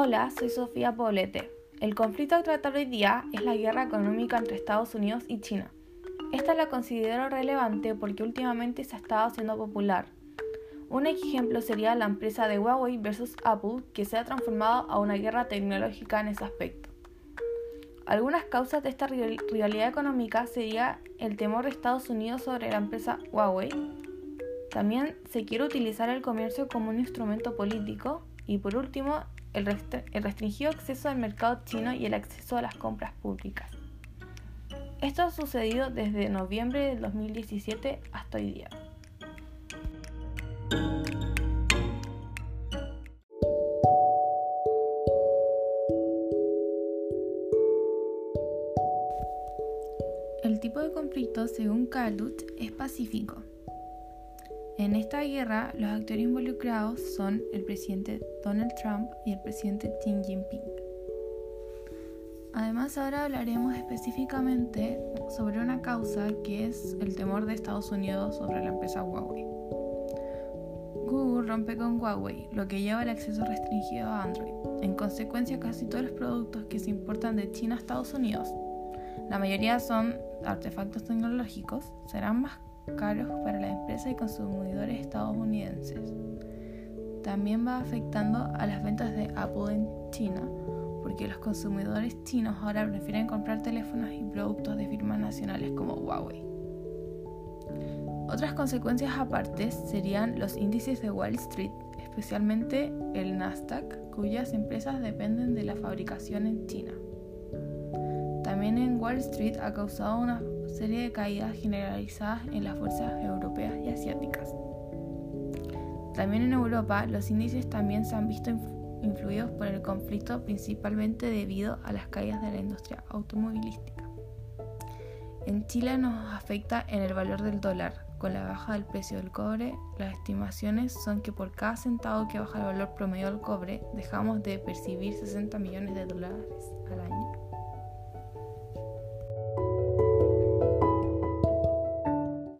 Hola, soy Sofía Poblete. El conflicto a tratar hoy día es la guerra económica entre Estados Unidos y China. Esta la considero relevante porque últimamente se ha estado haciendo popular. Un ejemplo sería la empresa de Huawei versus Apple que se ha transformado a una guerra tecnológica en ese aspecto. Algunas causas de esta rivalidad económica sería el temor de Estados Unidos sobre la empresa Huawei. También se quiere utilizar el comercio como un instrumento político y por último el, restringido acceso al mercado chino y el acceso a las compras públicas. Esto ha sucedido desde noviembre del 2017 hasta hoy día. El tipo de conflicto, según Carlut, es pacífico. En esta guerra, los actores involucrados son el presidente Donald Trump y el presidente Xi Jinping. Además, ahora hablaremos específicamente sobre una causa que es el temor de Estados Unidos sobre la empresa Huawei. Google rompe con Huawei, lo que lleva al acceso restringido a Android. En consecuencia, casi todos los productos que se importan de China a Estados Unidos, la mayoría son artefactos tecnológicos, serán más caros para las empresas y consumidores estadounidenses. También va afectando a las ventas de Apple en China, porque los consumidores chinos ahora prefieren comprar teléfonos y productos de firmas nacionales como Huawei. Otras consecuencias aparte serían los índices de Wall Street, especialmente el Nasdaq, cuyas empresas dependen de la fabricación en China. También en Wall Street ha causado una serie de caídas generalizadas en las fuerzas europeas y asiáticas. También en Europa los índices también se han visto influidos por el conflicto principalmente debido a las caídas de la industria automovilística. En Chile nos afecta en el valor del dólar. Con la baja del precio del cobre, las estimaciones son que por cada centavo que baja el valor promedio del cobre, dejamos de percibir 60 millones de dólares al año.